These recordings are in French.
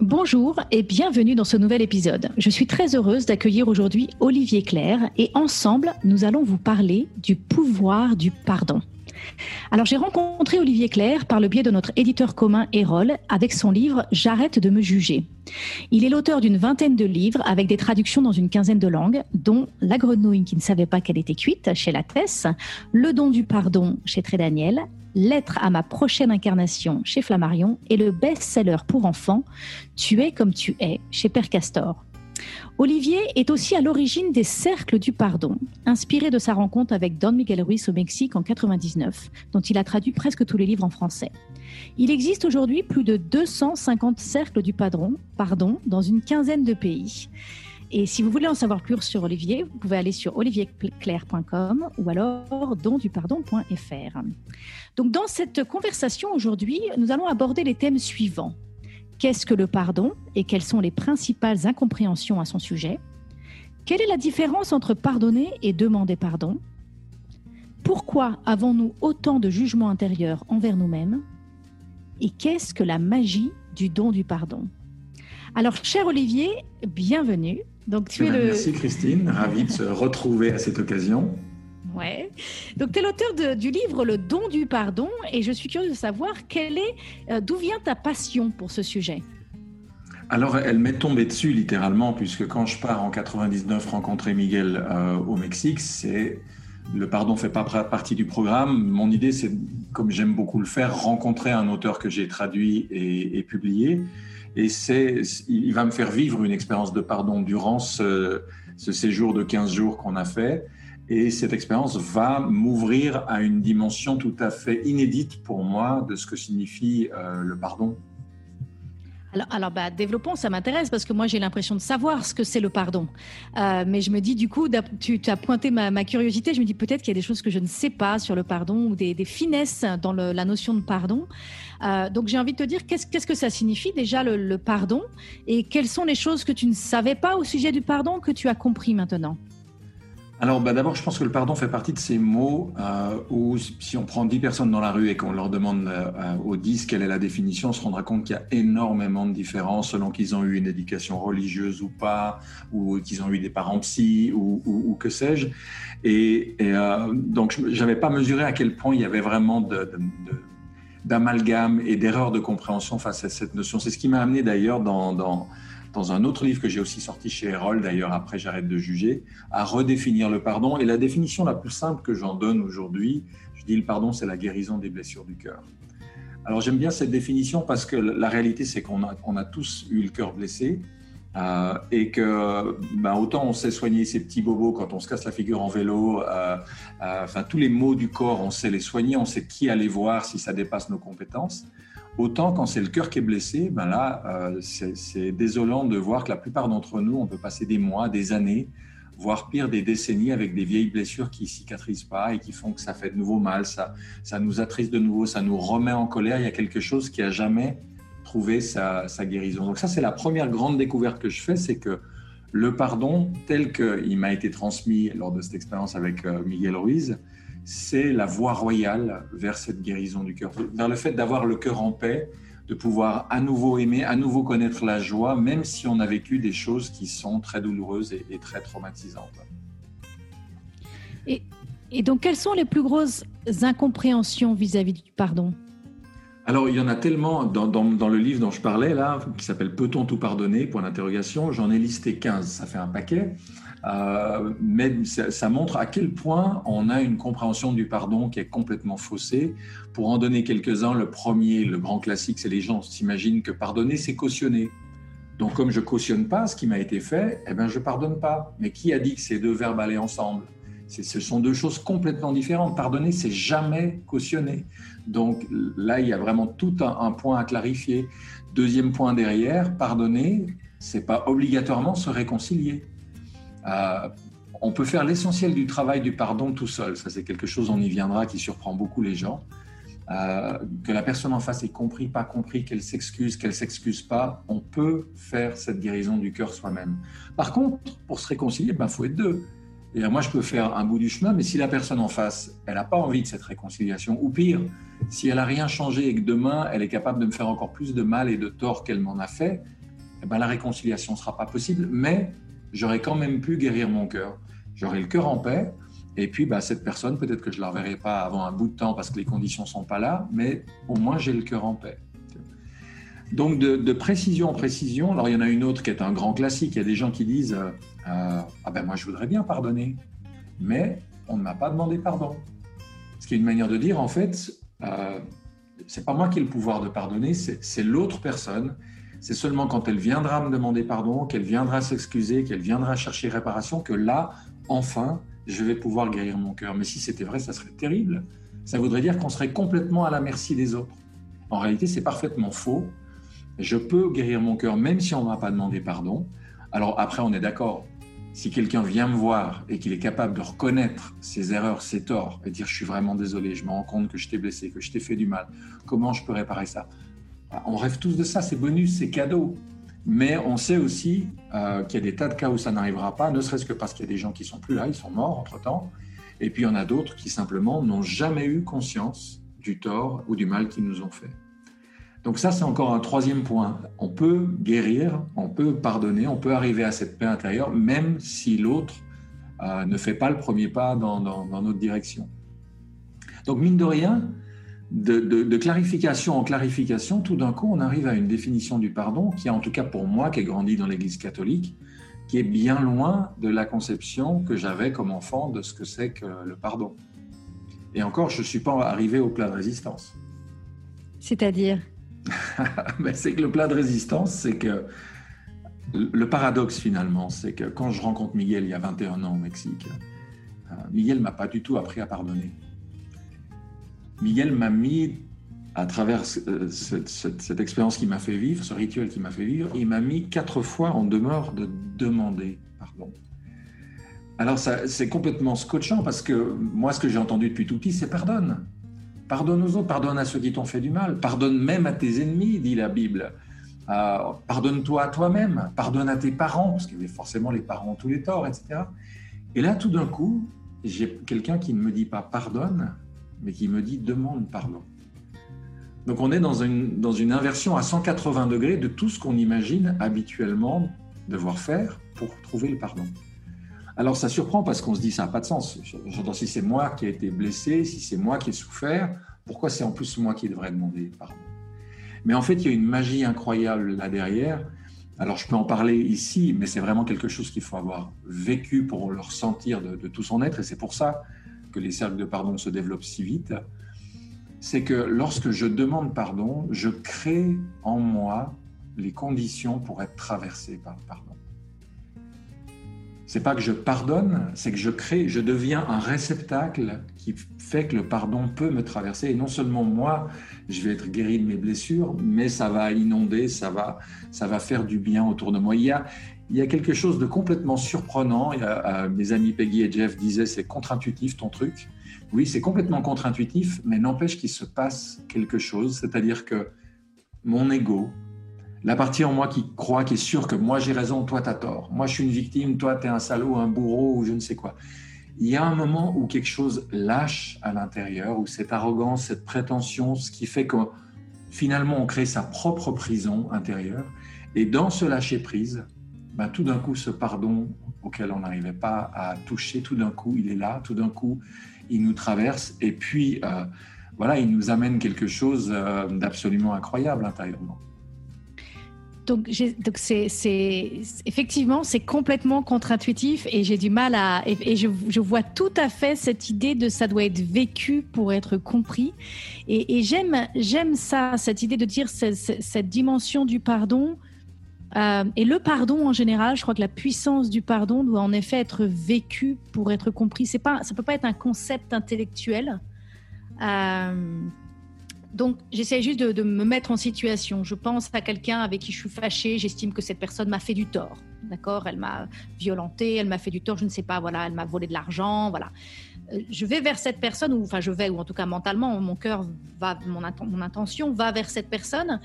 Bonjour et bienvenue dans ce nouvel épisode. Je suis très heureuse d'accueillir aujourd'hui Olivier Claire et ensemble, nous allons vous parler du pouvoir du pardon. Alors j'ai rencontré Olivier Claire par le biais de notre éditeur commun Erol avec son livre J'arrête de me juger. Il est l'auteur d'une vingtaine de livres avec des traductions dans une quinzaine de langues, dont La grenouille qui ne savait pas qu'elle était cuite chez La Le don du pardon chez Très Daniel, Lettre à ma prochaine incarnation chez Flammarion et le best-seller pour enfants Tu es comme tu es chez Père Castor. Olivier est aussi à l'origine des Cercles du Pardon, inspiré de sa rencontre avec Don Miguel Ruiz au Mexique en 99, dont il a traduit presque tous les livres en français. Il existe aujourd'hui plus de 250 Cercles du Pardon, pardon dans une quinzaine de pays. Et si vous voulez en savoir plus sur Olivier, vous pouvez aller sur olivierclair.com ou alors dondupardon.fr. Donc dans cette conversation aujourd'hui, nous allons aborder les thèmes suivants. Qu'est-ce que le pardon et quelles sont les principales incompréhensions à son sujet? Quelle est la différence entre pardonner et demander pardon? Pourquoi avons-nous autant de jugements intérieurs envers nous-mêmes? Et qu'est-ce que la magie du don du pardon? Alors, cher Olivier, bienvenue. Donc, tu es le... Merci Christine, ravi de se retrouver à cette occasion. Ouais. Donc, tu es l'auteur du livre Le don du pardon et je suis curieuse de savoir euh, d'où vient ta passion pour ce sujet? Alors, elle m'est tombée dessus littéralement, puisque quand je pars en 99 rencontrer Miguel euh, au Mexique, c'est le pardon fait pas partie du programme. Mon idée, c'est, comme j'aime beaucoup le faire, rencontrer un auteur que j'ai traduit et, publié. Et c'est, il va me faire vivre une expérience de pardon durant ce séjour de 15 jours qu'on a fait. Et cette expérience va m'ouvrir à une dimension tout à fait inédite pour moi de ce que signifie euh, le pardon. Alors, alors bah, développons, ça m'intéresse parce que moi j'ai l'impression de savoir ce que c'est le pardon. Euh, mais je me dis du coup, tu as pointé ma, curiosité, je me dis peut-être qu'il y a des choses que je ne sais pas sur le pardon ou des, finesses dans la notion de pardon. Euh, donc j'ai envie de te dire qu'est-ce que ça signifie déjà le pardon? Et quelles sont les choses que tu ne savais pas au sujet du pardon que tu as compris maintenant? Alors, bah, d'abord, je pense que le pardon fait partie de ces mots euh, où, si on prend 10 personnes dans la rue et qu'on leur demande euh, euh, aux 10 quelle est la définition, on se rendra compte qu'il y a énormément de différences selon qu'ils ont eu une éducation religieuse ou pas, ou qu'ils ont eu des parents psy, ou, que sais-je. Et, donc, je n'avais pas mesuré à quel point il y avait vraiment d'amalgame et d'erreurs de compréhension face à cette notion. C'est ce qui m'a amené d'ailleurs dans dans un autre livre que j'ai aussi sorti chez Erol, d'ailleurs après j'arrête de juger, à redéfinir le pardon. Et la définition la plus simple que j'en donne aujourd'hui, je dis le pardon, c'est la guérison des blessures du cœur. Alors j'aime bien cette définition parce que la réalité c'est qu'on a, on a tous eu le cœur blessé euh, et que ben, autant on sait soigner ces petits bobos quand on se casse la figure en vélo, euh, euh, enfin tous les maux du corps on sait les soigner, on sait qui aller voir si ça dépasse nos compétences. Autant quand c'est le cœur qui est blessé, ben là, c'est désolant de voir que la plupart d'entre nous, on peut passer des mois, des années, voire pire, des décennies avec des vieilles blessures qui cicatrisent pas et qui font que ça fait de nouveau mal, ça, ça nous attriste de nouveau, ça nous remet en colère. Il y a quelque chose qui a jamais trouvé sa, guérison. Donc ça, c'est la première grande découverte que je fais, c'est que le pardon, tel qu'il m'a été transmis lors de cette expérience avec euh, Miguel Ruiz, c'est la voie royale vers cette guérison du cœur, vers le fait d'avoir le cœur en paix, de pouvoir à nouveau aimer, à nouveau connaître la joie, même si on a vécu des choses qui sont très douloureuses et, très traumatisantes. Et, donc, quelles sont les plus grosses incompréhensions vis-à-vis du pardon? Alors, il y en a tellement dans, le livre dont je parlais, là, qui s'appelle Peut-on tout pardonner Point d'interrogation. J'en ai listé 15, ça fait un paquet. Euh, mais ça, montre à quel point on a une compréhension du pardon qui est complètement faussée. Pour en donner quelques-uns, le premier, le grand classique, c'est les gens s'imaginent que pardonner, c'est cautionner. Donc comme je cautionne pas ce qui m'a été fait, eh ben je pardonne pas. Mais qui a dit que ces deux verbes allaient ensemble? Ce sont deux choses complètement différentes. Pardonner, c'est jamais cautionner. Donc là, il y a vraiment tout un point à clarifier. Deuxième point derrière, pardonner, c'est pas obligatoirement se réconcilier. Euh, on peut faire l'essentiel du travail du pardon tout seul. Ça, c'est quelque chose, on y viendra, qui surprend beaucoup les gens. Euh, que la personne en face ait compris, pas compris, qu'elle s'excuse, qu'elle s'excuse pas, on peut faire cette guérison du cœur soi-même. Par contre, pour se réconcilier, il ben, faut être deux. Et moi, je peux faire un bout du chemin, mais si la personne en face, elle n'a pas envie de cette réconciliation, ou pire, si elle n'a rien changé et que demain, elle est capable de me faire encore plus de mal et de tort qu'elle m'en a fait, eh ben, la réconciliation ne sera pas possible, mais j'aurais quand même pu guérir mon cœur. J'aurais le cœur en paix, et puis bah, cette personne, peut-être que je ne la reverrai pas avant un bout de temps parce que les conditions ne sont pas là, mais au moins j'ai le cœur en paix. Donc de, précision en précision, alors il y en a une autre qui est un grand classique, il y a des gens qui disent euh, Ah ben moi je voudrais bien pardonner, mais on ne m'a pas demandé pardon. Ce qui est une manière de dire en fait, euh, c'est pas moi qui ai le pouvoir de pardonner, c'est l'autre personne c'est seulement quand elle viendra me demander pardon, qu'elle viendra s'excuser, qu'elle viendra chercher réparation, que là, enfin, je vais pouvoir guérir mon cœur. Mais si c'était vrai, ça serait terrible. Ça voudrait dire qu'on serait complètement à la merci des autres. En réalité, c'est parfaitement faux. Je peux guérir mon cœur même si on ne m'a pas demandé pardon. Alors après, on est d'accord. Si quelqu'un vient me voir et qu'il est capable de reconnaître ses erreurs, ses torts, et dire je suis vraiment désolé, je me rends compte que je t'ai blessé, que je t'ai fait du mal, comment je peux réparer ça? On rêve tous de ça, c'est bonus, c'est cadeau. Mais on sait aussi euh, qu'il y a des tas de cas où ça n'arrivera pas, ne serait-ce que parce qu'il y a des gens qui sont plus là, ils sont morts entre-temps. Et puis il y en a d'autres qui simplement n'ont jamais eu conscience du tort ou du mal qu'ils nous ont fait. Donc ça, c'est encore un troisième point. On peut guérir, on peut pardonner, on peut arriver à cette paix intérieure, même si l'autre euh, ne fait pas le premier pas dans notre direction. Donc mine de rien, de, clarification en clarification, tout d'un coup, on arrive à une définition du pardon qui, en tout cas pour moi, qui ai grandi dans l'Église catholique, qui est bien loin de la conception que j'avais comme enfant de ce que c'est que le pardon. Et encore, je ne suis pas arrivé au plat de résistance. C'est-à-dire? ben, C'est que le plat de résistance, c'est que le paradoxe finalement, c'est que quand je rencontre Miguel il y a 21 ans au Mexique, euh, Miguel m'a pas du tout appris à pardonner. Miguel m'a mis, à travers euh, cette, expérience qui m'a fait vivre, ce rituel qui m'a fait vivre, il m'a mis quatre fois en demeure de demander pardon. Alors c'est complètement scotchant parce que moi, ce que j'ai entendu depuis tout petit, c'est pardonne. Pardonne aux autres, pardonne à ceux qui t'ont fait du mal, pardonne même à tes ennemis, dit la Bible. Euh, pardonne-toi à toi-même, pardonne à tes parents, parce qu'il y forcément les parents tous les torts, etc. Et là, tout d'un coup, j'ai quelqu'un qui ne me dit pas pardonne, mais qui me dit demande pardon. Donc on est dans une, dans une inversion à 180 degrés de tout ce qu'on imagine habituellement devoir faire pour trouver le pardon. Alors ça surprend parce qu'on se dit ça n'a pas de sens. J'entends si c'est moi qui ai été blessé, si c'est moi qui ai souffert, pourquoi c'est en plus moi qui devrais demander pardon? Mais en fait, il y a une magie incroyable là derrière. Alors je peux en parler ici, mais c'est vraiment quelque chose qu'il faut avoir vécu pour le ressentir de, de tout son être, et c'est pour ça que les cercles de pardon se développent si vite, c'est que lorsque je demande pardon, je crée en moi les conditions pour être traversé par le pardon. C'est pas que je pardonne, c'est que je crée, je deviens un réceptacle qui fait que le pardon peut me traverser. Et non seulement moi, je vais être guéri de mes blessures, mais ça va inonder, ça va, ça va faire du bien autour de moi. Il y a, il y a quelque chose de complètement surprenant. Euh, mes amis Peggy et Jeff disaient c'est contre-intuitif ton truc. Oui, c'est complètement contre-intuitif, mais n'empêche qu'il se passe quelque chose. C'est-à-dire que mon ego, la partie en moi qui croit, qui est sûre que moi j'ai raison, toi tu as tort. Moi je suis une victime, toi tu es un salaud, un bourreau ou je ne sais quoi. Il y a un moment où quelque chose lâche à l'intérieur, où cette arrogance, cette prétention, ce qui fait que finalement on crée sa propre prison intérieure. Et dans ce lâcher-prise, ben, tout d'un coup, ce pardon auquel on n'arrivait pas à toucher, tout d'un coup, il est là, tout d'un coup, il nous traverse, et puis, euh, voilà, il nous amène quelque chose euh, d'absolument incroyable intérieurement. Donc, donc c'est, effectivement, c'est complètement contre-intuitif et j'ai du mal à. Et, je, vois tout à fait cette idée de ça doit être vécu pour être compris. Et, j'aime, j'aime ça, cette idée de dire cette, cette dimension du pardon euh, et le pardon en général, je crois que la puissance du pardon doit en effet être vécue pour être compris. C'est pas, ça peut pas être un concept intellectuel. Euh, Donc, j'essaie juste de, me mettre en situation. Je pense à quelqu'un avec qui je suis fâchée. J'estime que cette personne m'a fait du tort. D'accord? Elle m'a violenté, elle m'a fait du tort, je ne sais pas, voilà, elle m'a volé de l'argent, voilà. Euh, je vais vers cette personne, ou enfin, je vais, ou en tout cas mentalement, mon cœur va, mon, mon intention va vers cette personne,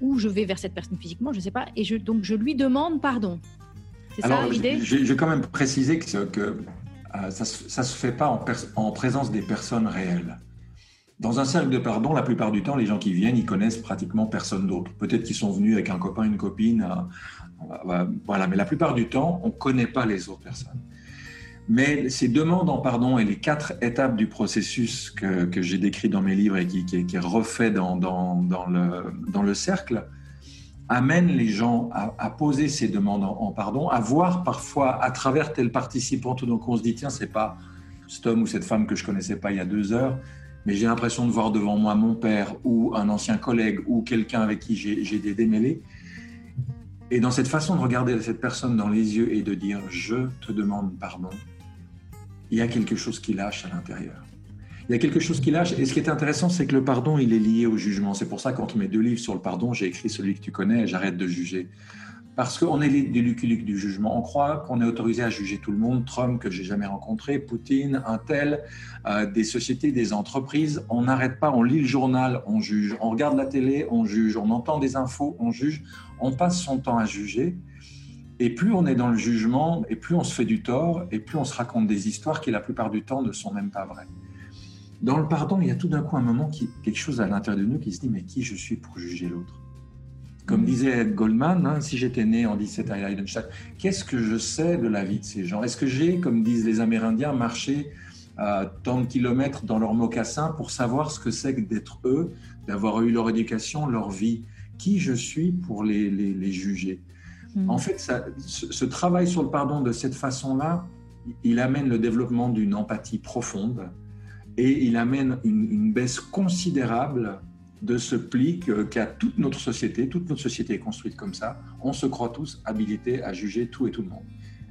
ou je vais vers cette personne physiquement, je ne sais pas, et je, donc je lui demande pardon. C'est ça l'idée? vais quand même préciser que, que euh, ça ne se fait pas en, en présence des personnes réelles. Dans un cercle de pardon, la plupart du temps, les gens qui viennent, ils connaissent pratiquement personne d'autre. Peut-être qu'ils sont venus avec un copain, une copine, euh, voilà. Mais la plupart du temps, on ne connaît pas les autres personnes. Mais ces demandes en pardon et les quatre étapes du processus que, que j'ai décrit dans mes livres et qui, qui, qui est refait dans, dans, dans, le, dans le cercle, amènent les gens à, poser ces demandes en, pardon, à voir parfois à travers tel participant, donc on se dit, tiens, c'est pas cet homme ou cette femme que je connaissais pas il y a deux heures, mais j'ai l'impression de voir devant moi mon père ou un ancien collègue ou quelqu'un avec qui j'ai des démêlés. Et dans cette façon de regarder cette personne dans les yeux et de dire je te demande pardon, il y a quelque chose qui lâche à l'intérieur. Il y a quelque chose qui lâche. Et ce qui est intéressant, c'est que le pardon, il est lié au jugement. C'est pour ça qu'entre mes deux livres sur le pardon, j'ai écrit celui que tu connais, J'arrête de juger. Parce qu'on est des luculiques du jugement. On croit qu'on est autorisé à juger tout le monde. Trump, que j'ai jamais rencontré, Poutine, un tel, euh, des sociétés, des entreprises. On n'arrête pas, on lit le journal, on juge. On regarde la télé, on juge. On entend des infos, on juge. On passe son temps à juger. Et plus on est dans le jugement, et plus on se fait du tort, et plus on se raconte des histoires qui, la plupart du temps, ne sont même pas vraies. Dans le pardon, il y a tout d'un coup un moment, qui, quelque chose à l'intérieur de nous qui se dit, mais qui je suis pour juger l'autre? Comme disait Goldman, hein, si j'étais né en 17 à Heidenstadt, qu'est-ce que je sais de la vie de ces gens? Est-ce que j'ai, comme disent les Amérindiens, marché tant de kilomètres dans leurs mocassins pour savoir ce que c'est que d'être eux, d'avoir eu leur éducation, leur vie? Qui je suis pour les, les, juger? Hmm. En fait, ça, ce, travail sur le pardon de cette façon-là, il amène le développement d'une empathie profonde et il amène une, une baisse considérable de ce pli qu'a toute notre société. Toute notre société est construite comme ça. On se croit tous habilités à juger tout et tout le monde.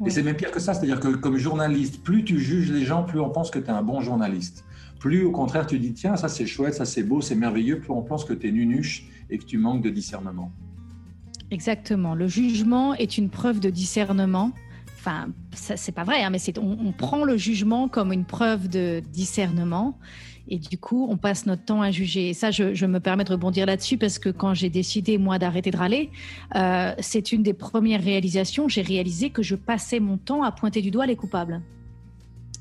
Et c'est même pire que ça, c'est-à-dire que comme journaliste, plus tu juges les gens, plus on pense que tu es un bon journaliste. Plus au contraire, tu dis, tiens, ça c'est chouette, ça c'est beau, c'est merveilleux, plus on pense que tu es nunuche et que tu manques de discernement. Exactement. Le jugement est une preuve de discernement. Enfin, c'est pas vrai, hein, mais on, prend le jugement comme une preuve de discernement. Et du coup, on passe notre temps à juger. Et ça, je, me permets de rebondir là-dessus parce que quand j'ai décidé, moi, d'arrêter de râler, euh, c'est une des premières réalisations. J'ai réalisé que je passais mon temps à pointer du doigt les coupables.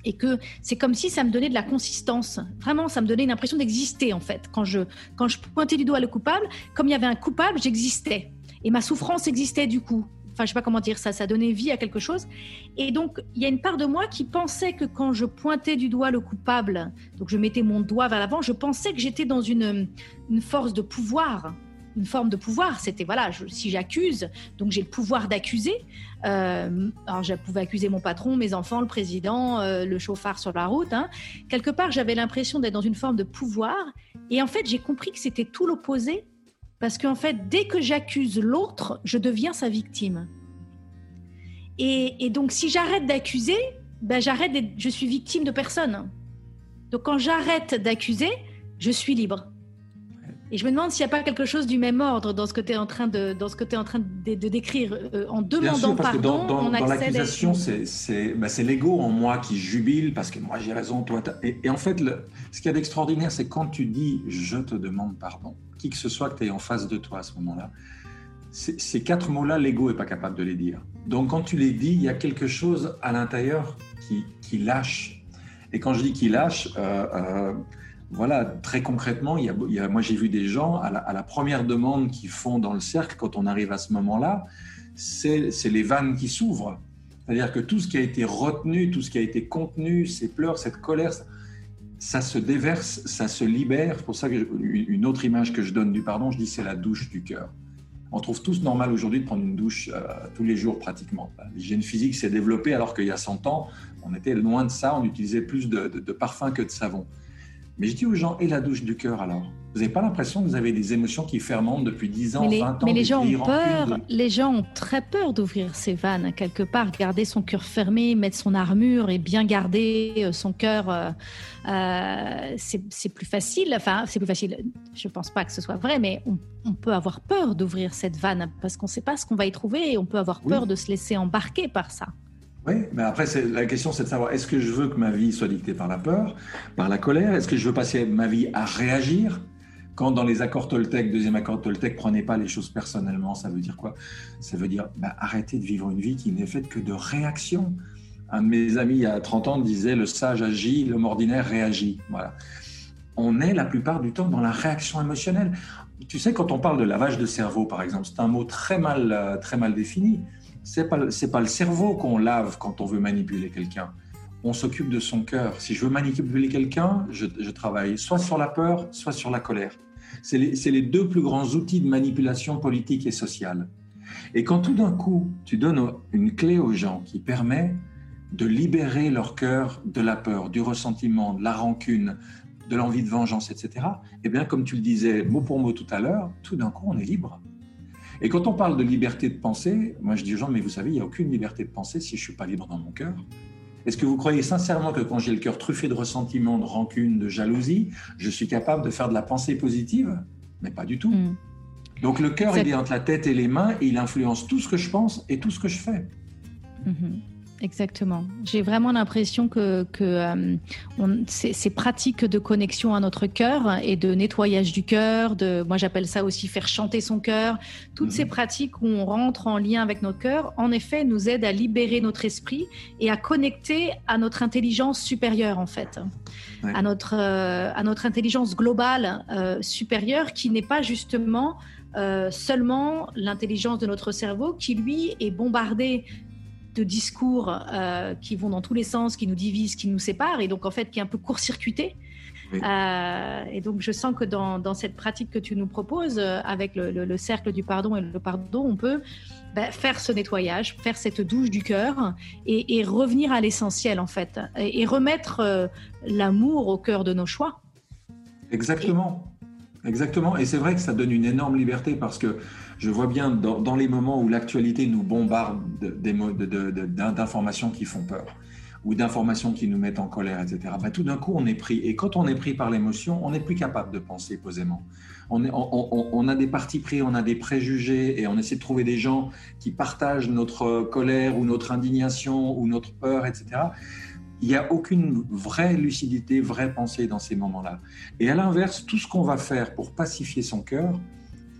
Et que c'est comme si ça me donnait de la consistance. Vraiment, ça me donnait une impression d'exister, en fait. Quand je pointais du doigt le coupable, comme il y avait un coupable, j'existais. Et ma souffrance existait du coup enfin je sais pas comment dire ça, ça donnait vie à quelque chose. Et donc il y a une part de moi qui pensait que quand je pointais du doigt le coupable, donc je mettais mon doigt vers l'avant, je pensais que j'étais dans une, force de pouvoir, une forme de pouvoir. C'était voilà, si j'accuse, donc j'ai le pouvoir d'accuser. Euh, alors je pouvais accuser mon patron, mes enfants, le président, euh, le chauffard sur la route. Hein. Quelque part, j'avais l'impression d'être dans une forme de pouvoir. Et en fait, j'ai compris que c'était tout l'opposé parce qu'en fait, dès que j'accuse l'autre, je deviens sa victime. Et, donc, si j'arrête d'accuser, ben j'arrête je suis victime de personne. Donc, quand j'arrête d'accuser, je suis libre. Et je me demande s'il n'y a pas quelque chose du même ordre dans ce que tu es en train de, dans ce que es en train de, décrire. Euh, en demandant Bien sûr, parce pardon, que dans, dans, dans l'accusation, c'est bah, l'ego en moi qui jubile parce que moi j'ai raison, toi. Et, et, en fait, le, ce qu'il y a d'extraordinaire, c'est quand tu dis je te demande pardon, qui que ce soit que tu es en face de toi à ce moment-là, ces quatre mots-là, l'ego n'est pas capable de les dire. Donc quand tu les dis, il y a quelque chose à l'intérieur qui, qui, lâche. Et quand je dis qui lâche, euh, euh, voilà, très concrètement, moi j'ai vu des gens à la, première demande qu'ils font dans le cercle, quand on arrive à ce moment-là, c'est les vannes qui s'ouvrent. C'est-à-dire que tout ce qui a été retenu, tout ce qui a été contenu, ces pleurs, cette colère, ça se déverse, ça se libère. C'est pour ça qu'une autre image que je donne du pardon, je dis c'est la douche du cœur. On trouve tous normal aujourd'hui de prendre une douche euh, tous les jours pratiquement. L'hygiène physique s'est développée alors qu'il y a 100 ans, on était loin de ça, on utilisait plus de, de parfum que de savon. Mais je dis aux gens, et la douche du cœur alors? Vous n'avez pas l'impression que vous avez des émotions qui fermentent depuis 10 ans, mais 20 ans Mais les gens ont peur, les gens ont très peur d'ouvrir ces vannes, quelque part, garder son cœur fermé, mettre son armure et bien garder euh, son cœur, euh, euh, c'est plus facile, enfin c'est plus facile, je ne pense pas que ce soit vrai, mais on, peut avoir peur d'ouvrir cette vanne parce qu'on ne sait pas ce qu'on va y trouver et on peut avoir peur de se laisser embarquer par ça. Oui, mais après, la question, c'est de savoir est-ce que je veux que ma vie soit dictée par la peur, par la colère? Est-ce que je veux passer ma vie à réagir? Quand dans les accords Toltec, deuxième accord Toltec, prenez pas les choses personnellement, ça veut dire quoi? Ça veut dire bah, arrêter de vivre une vie qui n'est faite que de réaction. Un de mes amis il y a 30 ans disait le sage agit, l'homme ordinaire réagit. Voilà. On est la plupart du temps dans la réaction émotionnelle. Tu sais, quand on parle de lavage de cerveau, par exemple, c'est un mot très mal, euh, très mal défini c'est pas pas le cerveau qu'on lave quand on veut manipuler quelqu'un. On s'occupe de son cœur. Si je veux manipuler quelqu'un, je, travaille soit sur la peur, soit sur la colère. C'est les, les, deux plus grands outils de manipulation politique et sociale. Et quand tout d'un coup, tu donnes une clé aux gens qui permet de libérer leur cœur de la peur, du ressentiment, de la rancune, de l'envie de vengeance, etc., eh bien, comme tu le disais mot pour mot tout à l'heure, tout d'un coup, on est libre. Et quand on parle de liberté de penser, moi je dis aux gens, mais vous savez, il n'y a aucune liberté de penser si je ne suis pas libre dans mon cœur. Est-ce que vous croyez sincèrement que quand j'ai le cœur truffé de ressentiment, de rancune, de jalousie, je suis capable de faire de la pensée positive? Mais pas du tout. Hmm. Donc le cœur, il est entre la tête et les mains et il influence tout ce que je pense et tout ce que je fais. Hmm. Exactement. J'ai vraiment l'impression que, que euh, ces, pratiques de connexion à notre cœur et de nettoyage du cœur, de, moi j'appelle ça aussi faire chanter son cœur, toutes ces mhm. pratiques où on rentre en lien avec notre cœur, en effet, nous aident à libérer notre esprit et à connecter à notre intelligence supérieure en fait, à, notre, euh, à notre intelligence globale euh, supérieure qui n'est pas justement seulement l'intelligence de notre cerveau qui, lui, est bombardé de discours euh, qui vont dans tous les sens, qui nous divisent, qui nous séparent, et donc en fait qui est un peu court-circuité. Euh, et donc je sens que dans, cette pratique que tu nous proposes, euh, avec le, cercle du pardon et le pardon, on peut bah, faire ce nettoyage, faire cette douche du cœur et, revenir à l'essentiel en fait, et, remettre l'amour au cœur de nos choix. Exactement. Exactement. Et c'est vrai que ça donne une énorme liberté parce que je vois bien dans, les moments où l'actualité nous bombarde d'informations qui font peur ou d'informations qui nous mettent en colère, etc. Bah, tout d'un coup, on est pris. Et quand on est pris par l'émotion, on n'est plus capable de penser posément. On, on, a des partis pris, on a des préjugés et on essaie de trouver des gens qui partagent notre colère ou notre indignation ou notre peur, etc il n'y a aucune vraie lucidité, vraie pensée dans ces moments-là. Et à l'inverse, tout ce qu'on va faire pour pacifier son cœur,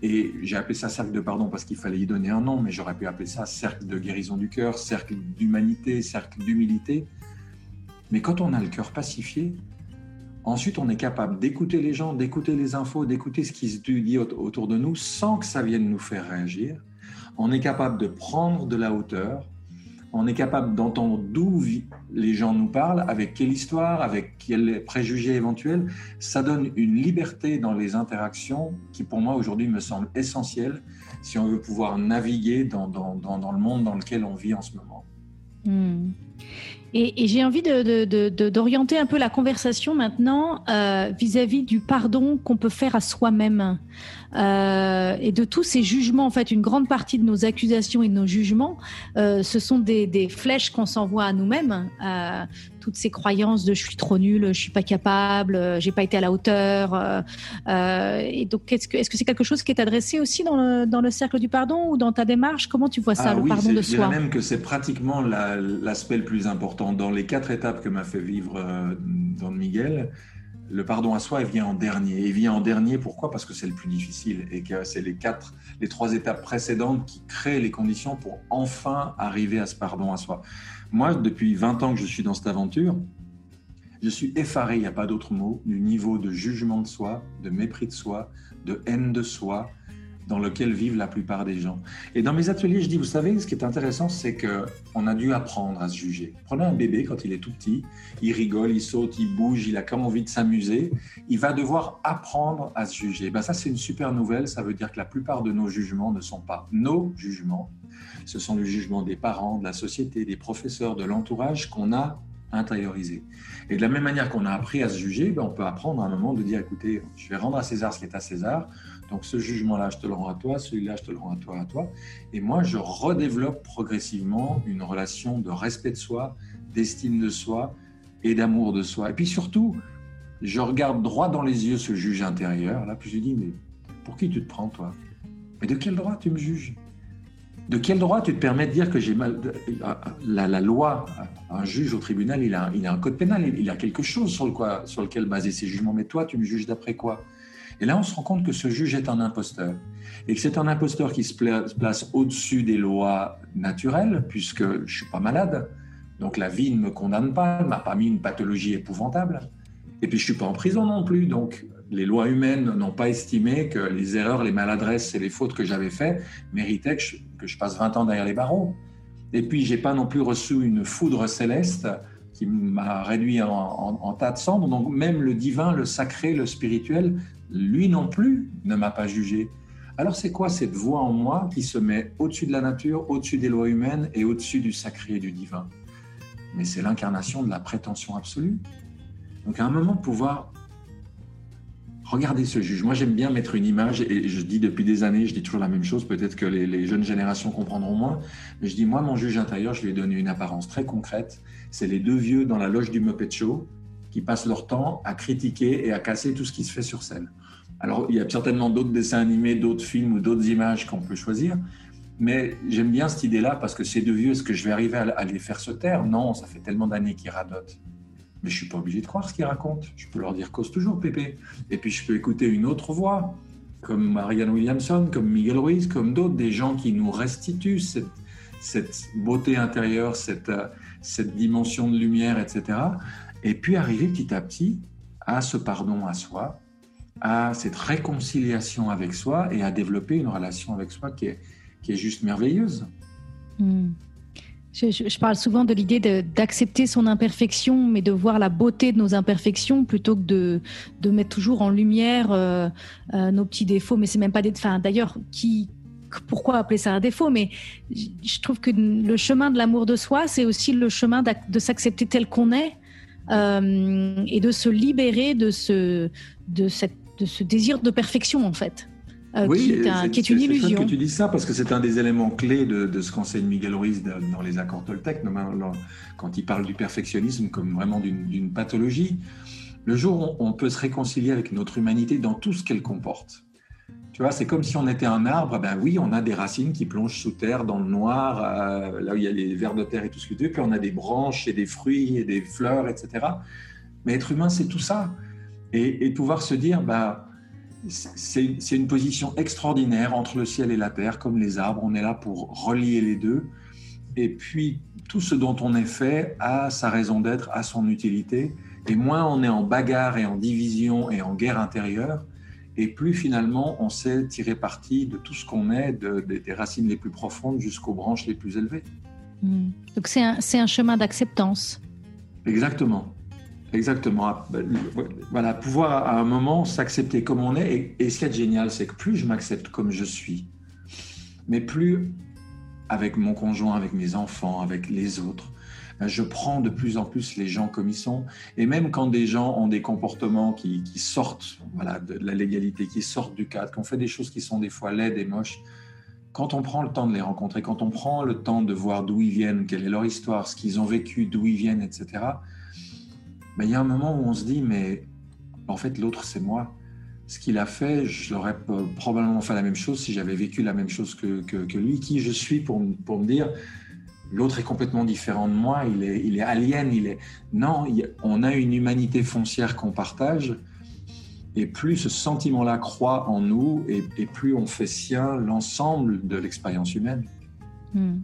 et j'ai appelé ça cercle de pardon parce qu'il fallait y donner un nom, mais j'aurais pu appeler ça cercle de guérison du cœur, cercle d'humanité, cercle d'humilité. Mais quand on a le cœur pacifié, ensuite on est capable d'écouter les gens, d'écouter les infos, d'écouter ce qui se dit autour de nous sans que ça vienne nous faire réagir. On est capable de prendre de la hauteur, on est capable d'entendre d'où les gens nous parlent, avec quelle histoire, avec quels préjugés éventuels. Ça donne une liberté dans les interactions qui, pour moi, aujourd'hui, me semble essentielle si on veut pouvoir naviguer dans, le monde dans lequel on vit en ce moment. Hmm. Et, j'ai envie d'orienter un peu la conversation maintenant euh, vis-à-vis du pardon qu'on peut faire à soi-même euh, et de tous ces jugements. En fait, une grande partie de nos accusations et de nos jugements, euh, ce sont des, des flèches qu'on s'envoie à nous-mêmes. toutes ces croyances de je suis trop nul, je suis pas capable, j'ai pas été à la hauteur. et donc, est-ce que est-ce que c'est quelque chose qui est adressé aussi dans le, dans le cercle du pardon ou dans ta démarche? Comment tu vois ça, ah le pardon de soi? Je dirais même que c'est pratiquement l'aspect le plus important dans les quatre étapes que m'a fait vivre euh, Don Miguel, le pardon à soi, il vient en dernier. Il vient en dernier, pourquoi? Parce que c'est le plus difficile et que c'est les quatre, les trois étapes précédentes qui créent les conditions pour enfin arriver à ce pardon à soi. Moi, depuis 20 ans que je suis dans cette aventure, je suis effaré, il n'y a pas d'autre mot, du niveau de jugement de soi, de mépris de soi, de haine de soi, dans lequel vivent la plupart des gens. Et dans mes ateliers, je dis, vous savez, ce qui est intéressant, c'est que on a dû apprendre à se juger. Prenez un bébé quand il est tout petit, il rigole, il saute, il bouge, il a comme envie de s'amuser. Il va devoir apprendre à se juger. Ben ça, c'est une super nouvelle. Ça veut dire que la plupart de nos jugements ne sont pas nos jugements. Ce sont les jugements des parents, de la société, des professeurs, de l'entourage qu'on a intériorisé. Et de la même manière qu'on a appris à se juger, ben, on peut apprendre à un moment de dire, écoutez, je vais rendre à César ce qui est à César. Donc ce jugement-là, je te le rends à toi, celui-là, je te le rends à toi, à toi. Et moi, je redéveloppe progressivement une relation de respect de soi, d'estime de soi et d'amour de soi. Et puis surtout, je regarde droit dans les yeux ce juge intérieur, là, puis je lui dis, mais pour qui tu te prends, toi? Mais de quel droit tu me juges? De quel droit tu te permets de dire que j'ai mal... La, la, loi, un juge au tribunal, il a, un code pénal, il a quelque chose sur, quoi, sur lequel baser ses jugements, mais toi, tu me juges d'après quoi? Et là, on se rend compte que ce juge est un imposteur. Et que c'est un imposteur qui se place au-dessus des lois naturelles, puisque je ne suis pas malade. Donc la vie ne me condamne pas, ne m'a pas mis une pathologie épouvantable. Et puis je suis pas en prison non plus, donc les lois humaines n'ont pas estimé que les erreurs, les maladresses et les fautes que j'avais faites méritaient que je, passe 20 ans derrière les barreaux. Et puis j'ai pas non plus reçu une foudre céleste qui m'a réduit en, tas de cendres. Donc même le divin, le sacré, le spirituel, lui non plus ne m'a pas jugé. Alors c'est quoi cette voix en moi qui se met au-dessus de la nature, au-dessus des lois humaines et au-dessus du sacré et du divin? Mais c'est l'incarnation de la prétention absolue. Donc à un moment, pouvoir regarder ce juge. Moi, j'aime bien mettre une image, et je dis depuis des années, je dis toujours la même chose, peut-être que les, jeunes générations comprendront moins, mais je dis, moi, mon juge intérieur, je lui ai donné une apparence très concrète. C'est les deux vieux dans la loge du Muppet Show qui passent leur temps à critiquer et à casser tout ce qui se fait sur scène. Alors, il y a certainement d'autres dessins animés, d'autres films ou d'autres images qu'on peut choisir, mais j'aime bien cette idée-là parce que ces deux vieux, est-ce que je vais arriver à les faire se taire? Non, ça fait tellement d'années qu'ils radotent mais je suis pas obligé de croire ce qu'ils racontent. Je peux leur dire cause toujours, Pépé. Et puis je peux écouter une autre voix, comme Marianne Williamson, comme Miguel Ruiz, comme d'autres, des gens qui nous restituent cette, beauté intérieure, cette, cette dimension de lumière, etc. Et puis arriver petit à petit à ce pardon à soi, à cette réconciliation avec soi et à développer une relation avec soi qui est, qui est juste merveilleuse. Hmm. Je, parle souvent de l'idée d'accepter son imperfection, mais de voir la beauté de nos imperfections plutôt que de, de mettre toujours en lumière euh, euh, nos petits défauts. Mais c'est même pas des. Enfin, d'ailleurs, qui, pourquoi appeler ça un défaut? Mais je trouve que le chemin de l'amour de soi, c'est aussi le chemin de s'accepter tel qu'on est euh, et de se libérer de ce, de, cette, de ce désir de perfection, en fait. Euh, oui, qui est, une illusion. que tu dis ça parce que c'est un des éléments clés de, ce qu'enseigne Miguel Ruiz dans les accords Toltec, quand il parle du perfectionnisme comme vraiment d'une pathologie. Le jour où on peut se réconcilier avec notre humanité dans tout ce qu'elle comporte. Tu vois, c'est comme si on était un arbre, ben oui, on a des racines qui plongent sous terre, dans le noir, euh, là où il y a les vers de terre et tout ce que tu veux, puis on a des branches et des fruits et des fleurs, etc. Mais être humain, c'est tout ça. Et, et pouvoir se dire, bah, c'est une position extraordinaire entre le ciel et la terre, comme les arbres. On est là pour relier les deux. Et puis, tout ce dont on est fait a sa raison d'être, a son utilité. Et moins on est en bagarre et en division et en guerre intérieure, et plus finalement on sait tirer parti de tout ce qu'on est, des racines les plus profondes jusqu'aux branches les plus élevées. Hmm. Donc c'est un, un chemin d'acceptance. Exactement. Exactement. Ah, ben, voilà, pouvoir à un moment s'accepter comme on est. Et, ce qui est génial, c'est que plus je m'accepte comme je suis, mais plus avec mon conjoint, avec mes enfants, avec les autres, ben, je prends de plus en plus les gens comme ils sont. Et même quand des gens ont des comportements qui, sortent voilà, de la légalité, qui sortent du cadre, qu'on fait des choses qui sont des fois laides et moches, quand on prend le temps de les rencontrer, quand on prend le temps de voir d'où ils viennent, quelle est leur histoire, ce qu'ils ont vécu, d'où ils viennent, etc., mais il y a un moment où on se dit, mais en fait, l'autre, c'est moi. Ce qu'il a fait, je l'aurais probablement fait la même chose si j'avais vécu la même chose que, que, lui. Qui je suis pour, pour me dire, l'autre est complètement différent de moi, il est, il est alien, il est... Non, on a une humanité foncière qu'on partage, et plus ce sentiment-là croît en nous, et, plus on fait sien l'ensemble de l'expérience humaine. Hmm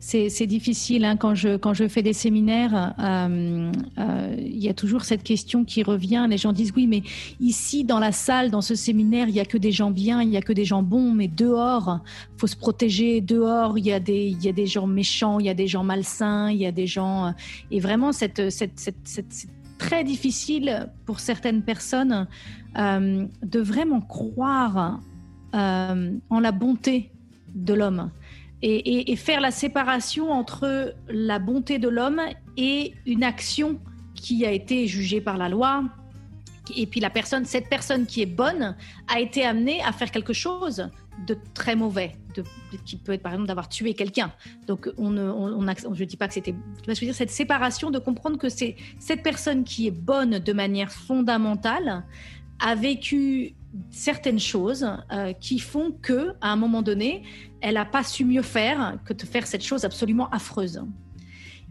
c'est difficile hein, quand je fais des séminaires. Euh, euh, il y a toujours cette question qui revient. Les gens disent oui, mais ici dans la salle, dans ce séminaire, il y a que des gens bien, il y a que des gens bons, mais dehors, faut se protéger. Dehors, il y a des gens méchants, il y a des gens malsains, il y a des gens euh, et vraiment cette très difficile pour certaines personnes de vraiment croire en la bonté de l'homme et, faire la séparation entre la bonté de l'homme et une action qui a été jugée par la loi. Et puis la personne, cette personne qui est bonne a été amenée à faire quelque chose de très mauvais, qui peut être par exemple d'avoir tué quelqu'un. Donc on ne, je dis pas que c'était, je veux dire? Cette séparation de comprendre que cette personne qui est bonne de manière fondamentale a vécu certaines choses euh, qui font que à un moment donné, elle n'a pas su mieux faire que de faire cette chose absolument affreuse.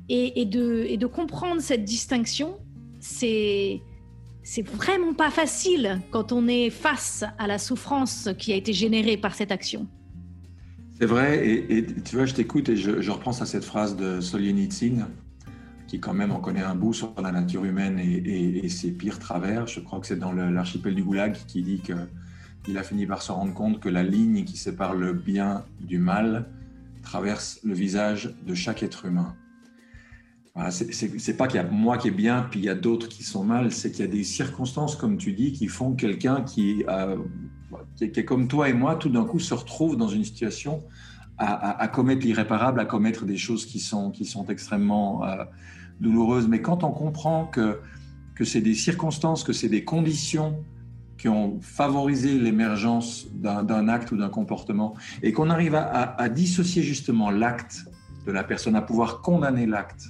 Et, de, comprendre cette distinction, c'est vraiment pas facile quand on est face à la souffrance qui a été générée par cette action. C'est vrai, et, tu vois, je t'écoute et je, reprends à cette phrase de Solzhenitsyn, qui quand même en connaît un bout sur la nature humaine et, ses pires travers. Je crois que c'est dans l'archipel du Goulag qui dit qu'il a fini par se rendre compte que la ligne qui sépare le bien du mal traverse le visage de chaque être humain. Voilà, c'est pas qu'il y a moi qui est bien, puis il y a d'autres qui sont mal, c'est qu'il y a des circonstances, comme tu dis, qui font quelqu'un qui, euh, qui, est comme toi et moi, tout d'un coup se retrouve dans une situation à, commettre l'irréparable, à commettre des choses qui sont, qui sont extrêmement euh, douloureuses. Mais quand on comprend que, que c'est des circonstances, que c'est des conditions qui ont favorisé l'émergence d'un acte ou d'un comportement, et qu'on arrive à, à dissocier justement l'acte de la personne, à pouvoir condamner l'acte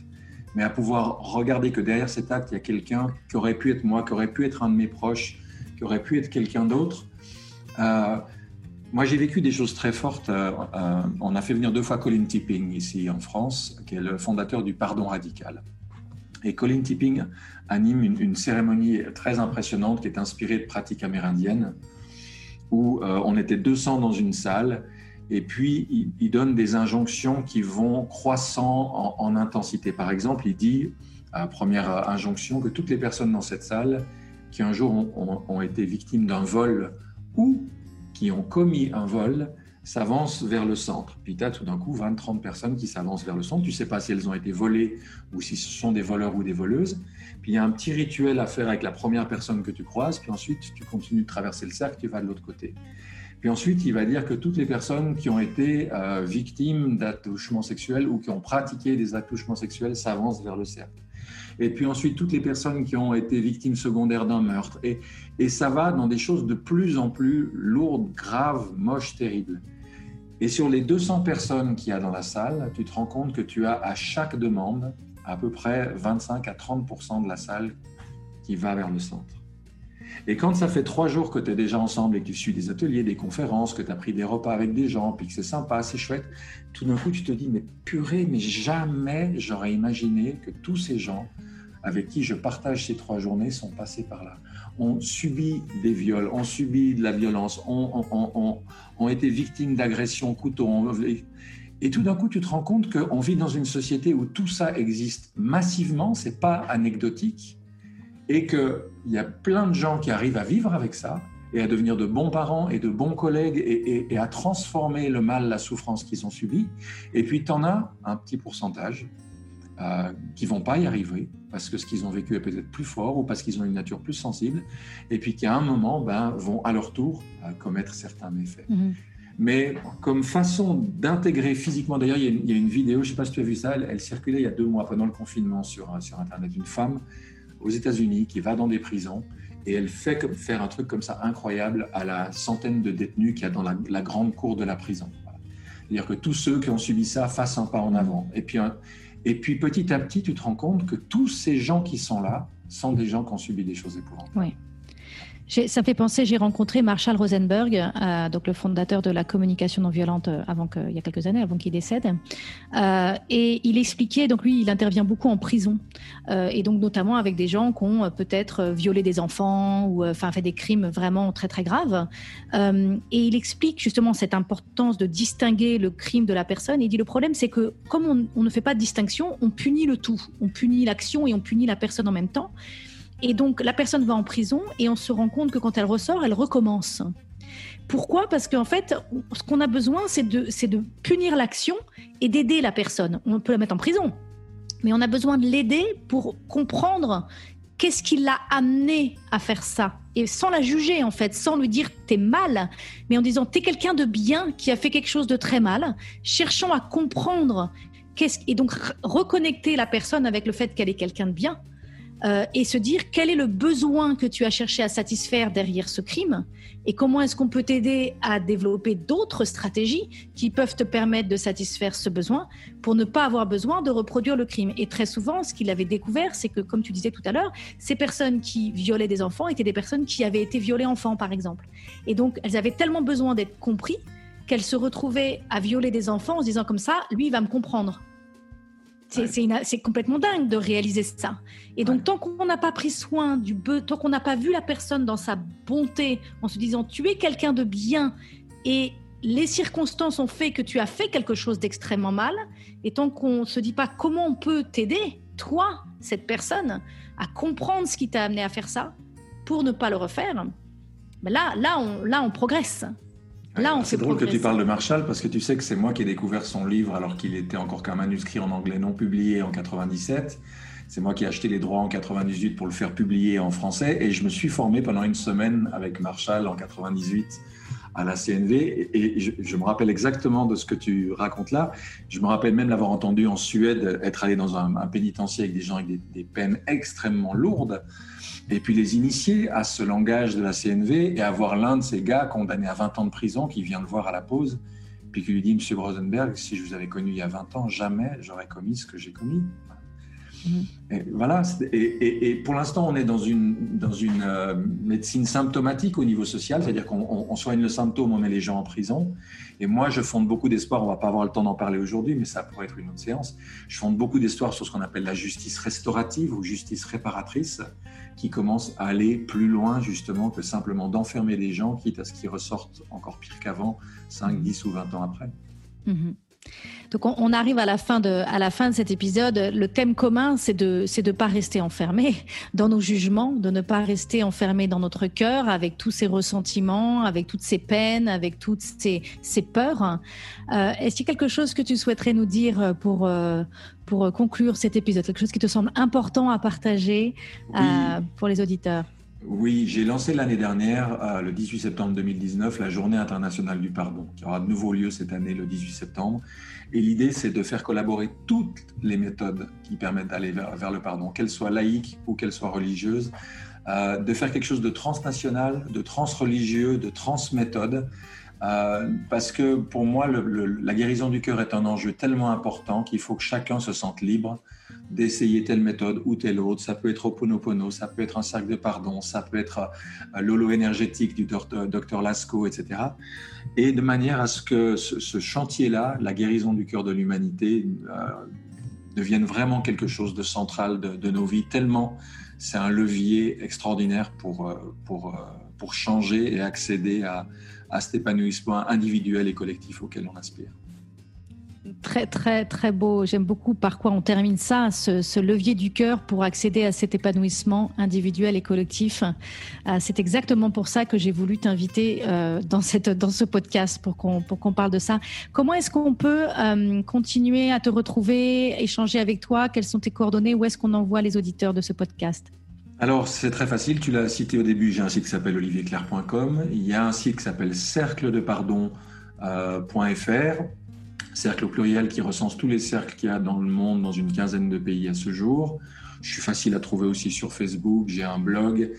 mais à pouvoir regarder que derrière cet acte, il y a quelqu'un qui aurait pu être moi, qui aurait pu être un de mes proches, qui aurait pu être quelqu'un d'autre. Euh, moi, j'ai vécu des choses très fortes. Euh, euh, on a fait venir deux fois Colin Tipping ici en France, qui est le fondateur du pardon radical. Et Colin Tipping anime une, cérémonie très impressionnante qui est inspirée de pratiques amérindiennes, où on était 200 dans une salle et puis, il, donne des injonctions qui vont croissant en, intensité. Par exemple, il dit, première injonction, que toutes les personnes dans cette salle qui un jour ont, été victimes d'un vol ou qui ont commis un vol s'avancent vers le centre. Puis tu as tout d'un coup 20-30 personnes qui s'avancent vers le centre. Tu sais pas si elles ont été volées ou si ce sont des voleurs ou des voleuses. Puis il y a un petit rituel à faire avec la première personne que tu croises. Puis ensuite, tu continues de traverser le cercle, tu vas de l'autre côté. Puis ensuite, il va dire que toutes les personnes qui ont été euh, victimes d'attouchements sexuels ou qui ont pratiqué des attouchements sexuels s'avancent vers le cercle. Et puis ensuite, toutes les personnes qui ont été victimes secondaires d'un meurtre. Et, ça va dans des choses de plus en plus lourdes, graves, moches, terribles. Et sur les 200 personnes qu'il y a dans la salle, tu te rends compte que tu as à chaque demande à peu près 25 à 30% de la salle qui va vers le centre. Et quand ça fait trois jours que tu es déjà ensemble et que tu suis des ateliers, des conférences, que tu as pris des repas avec des gens, puis que c'est sympa, c'est chouette, tout d'un coup tu te dis, mais purée, mais jamais j'aurais imaginé que tous ces gens avec qui je partage ces trois journées sont passés par là. Ont subi des viols, ont subi de la violence, ont, ont, été victimes d'agressions, couteaux. Et tout d'un coup, tu te rends compte qu'on vit dans une société où tout ça existe massivement, c'est pas anecdotique, et qu'il y a plein de gens qui arrivent à vivre avec ça et à devenir de bons parents et de bons collègues et, à transformer le mal, la souffrance qu'ils ont subie. Et puis, tu en as un petit pourcentage euh, qui vont pas y arriver parce que ce qu'ils ont vécu est peut-être plus fort ou parce qu'ils ont une nature plus sensible et puis qui à un moment ben, vont à leur tour euh, commettre certains méfaits. Mm-hmm. Mais comme façon d'intégrer physiquement, d'ailleurs, il, y, a une vidéo, je ne sais pas si tu as vu ça, elle, elle, circulait il y a deux mois pendant le confinement sur, sur Internet, une femme aux États-Unis qui va dans des prisons et elle fait faire un truc comme ça incroyable à la centaine de détenus qu'il y a dans la, grande cour de la prison. C'est-à-dire que tous ceux qui ont subi ça fassent un pas en avant. Et puis, et puis petit à petit, tu te rends compte que tous ces gens qui sont là sont des gens qui ont subi des choses épouvantables. Oui. Ça fait penser, j'ai rencontré Marshall Rosenberg, euh, donc le fondateur de la communication non violente euh, avant que, il y a quelques années, avant qu'il décède. Euh, et il expliquait, donc lui, il intervient beaucoup en prison, et donc notamment avec des gens qui ont peut-être violé des enfants ou enfin fait des crimes vraiment très très graves. et il explique justement cette importance de distinguer le crime de la personne. Il dit le problème, c'est que comme on ne fait pas de distinction, on punit le tout, on punit l'action et on punit la personne en même temps. Et donc la personne va en prison et on se rend compte que quand elle ressort, elle recommence. Pourquoi? Parce qu'en fait, ce qu'on a besoin, c'est de, punir l'action et d'aider la personne. On peut la mettre en prison, mais on a besoin de l'aider pour comprendre qu'est-ce qui l'a amené à faire ça et sans la juger en fait, sans lui dire t'es mal, mais en disant t'es quelqu'un de bien qui a fait quelque chose de très mal. Cherchons à comprendre qu'est-ce et donc reconnecter la personne avec le fait qu'elle est quelqu'un de bien. Euh, et se dire quel est le besoin que tu as cherché à satisfaire derrière ce crime et comment est-ce qu'on peut t'aider à développer d'autres stratégies qui peuvent te permettre de satisfaire ce besoin pour ne pas avoir besoin de reproduire le crime. Et très souvent, ce qu'il avait découvert, c'est que, comme tu disais tout à l'heure, ces personnes qui violaient des enfants étaient des personnes qui avaient été violées enfants, par exemple. Et donc, elles avaient tellement besoin d'être compris qu'elles se retrouvaient à violer des enfants en se disant comme ça, lui, il va me comprendre. C'est complètement dingue de réaliser ça. Et donc, tant qu'on n'a pas pris soin du bœuf, tant qu'on n'a pas vu la personne dans sa bonté, en se disant tu es quelqu'un de bien et les circonstances ont fait que tu as fait quelque chose d'extrêmement mal, et tant qu'on ne se dit pas comment on peut t'aider, toi, cette personne, à comprendre ce qui t'a amené à faire ça, pour ne pas le refaire, ben là, là, on, là, on progresse. C'est drôle que tu parles de Marshall parce que tu sais que c'est moi qui ai découvert son livre alors qu'il était encore qu'un manuscrit en anglais non publié en 97. C'est moi qui ai acheté les droits en 98 pour le faire publier en français et je me suis formé pendant une semaine avec Marshall en 98 à la CNV et je, me rappelle exactement de ce que tu racontes là. Je me rappelle même l'avoir entendu en Suède, être allé dans un, pénitencier avec des gens avec des peines extrêmement lourdes et puis les initier à ce langage de la CNV et avoir l'un de ces gars condamné à 20 ans de prison qui vient le voir à la pause, puis qui lui dit, Monsieur Rosenberg, si je vous avais connu il y a 20 ans, jamais j'aurais commis ce que j'ai commis. Mhm. Et voilà. Et, pour l'instant, on est dans une, dans une euh, médecine symptomatique au niveau social, c'est-à-dire qu'on soigne le symptôme, on met les gens en prison. Et moi, je fonde beaucoup d'espoir, on va pas avoir le temps d'en parler aujourd'hui, mais ça pourrait être une autre séance. Je fonde beaucoup d'espoir sur ce qu'on appelle la justice restaurative ou justice réparatrice, qui commence à aller plus loin justement que simplement d'enfermer des gens, quitte à ce qu'ils ressortent encore pire qu'avant, 5, 10 ou 20 ans après. Mhm. Donc on, arrive à la fin de à la fin de cet épisode. Le thème commun, c'est de c'est de pas rester enfermé dans nos jugements, de ne pas rester enfermé dans notre cœur avec tous ces ressentiments, avec toutes ces peines, avec toutes ces, ces peurs. Euh, Est-ce qu'il y a quelque chose que tu souhaiterais nous dire pour euh, pour conclure cet épisode, quelque chose qui te semble important à partager euh, pour les auditeurs? Oui, j'ai lancé l'année dernière, euh, le 18 septembre 2019, la Journée internationale du pardon, qui aura de nouveau lieu cette année, le 18 septembre. Et l'idée, c'est de faire collaborer toutes les méthodes qui permettent d'aller vers, le pardon, qu'elles soient laïques ou qu'elles soient religieuses, euh, de faire quelque chose de transnational, de transreligieux, de transméthode. Euh, parce que pour moi, la guérison du cœur est un enjeu tellement important qu'il faut que chacun se sente libre d'essayer telle méthode ou telle autre. Ça peut être Oponopono, ça peut être un cercle de pardon, ça peut être euh, l'holo énergétique du docteur Lascaux, etc. Et de manière à ce que ce, chantier-là, la guérison du cœur de l'humanité, euh, devienne vraiment quelque chose de central de, nos vies, tellement c'est un levier extraordinaire pour, euh, pour, pour changer et accéder à, à cet épanouissement individuel et collectif auquel on aspire très, très, très beau. J'aime beaucoup par quoi on termine ça, ce, levier du cœur pour accéder à cet épanouissement individuel et collectif. Euh, c'est exactement pour ça que j'ai voulu t'inviter euh, dans, cette, dans ce podcast pour qu'on, qu'on parle de ça. Comment est-ce qu'on peut euh, continuer à te retrouver, échanger avec toi? Quelles sont tes coordonnées? Où est-ce qu'on envoie les auditeurs de ce podcast? Alors, c'est très facile. Tu l'as cité au début. J'ai un site qui s'appelle olivierclair.com. Il y a un site qui s'appelle cercledepardon.fr cercle au pluriel qui recense tous les cercles qu'il y a dans le monde, dans une quinzaine de pays à ce jour. Je suis facile à trouver aussi sur Facebook, j'ai un blog.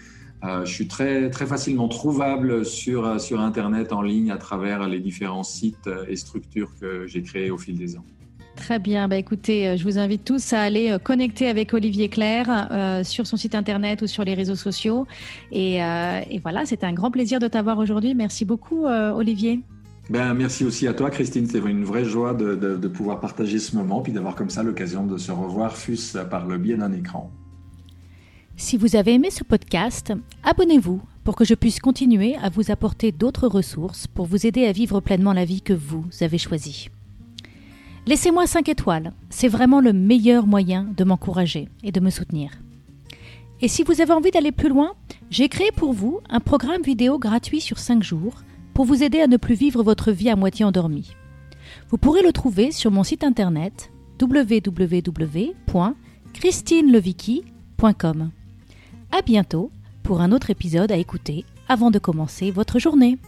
Euh, je suis très, très facilement trouvable sur, euh, sur Internet en ligne à travers les différents sites et structures que j'ai créés au fil des ans. Très bien. Bah, écoutez, euh, je vous invite tous à aller connecter avec Olivier Claire sur son site internet ou sur les réseaux sociaux. Et, et voilà, c'était un grand plaisir de t'avoir aujourd'hui. Merci beaucoup, Olivier. Ben, merci aussi à toi, Christine. C'est une vraie joie de, pouvoir partager ce moment, puis d'avoir comme ça l'occasion de se revoir, fût-ce par le biais d'un écran. Si vous avez aimé ce podcast, abonnez-vous pour que je puisse continuer à vous apporter d'autres ressources pour vous aider à vivre pleinement la vie que vous avez choisie. Laissez-moi 5 étoiles, c'est vraiment le meilleur moyen de m'encourager et de me soutenir. Et si vous avez envie d'aller plus loin, j'ai créé pour vous un programme vidéo gratuit sur 5 jours pour vous aider à ne plus vivre votre vie à moitié endormie. Vous pourrez le trouver sur mon site internet www.christineleviki.com. À bientôt pour un autre épisode à écouter avant de commencer votre journée.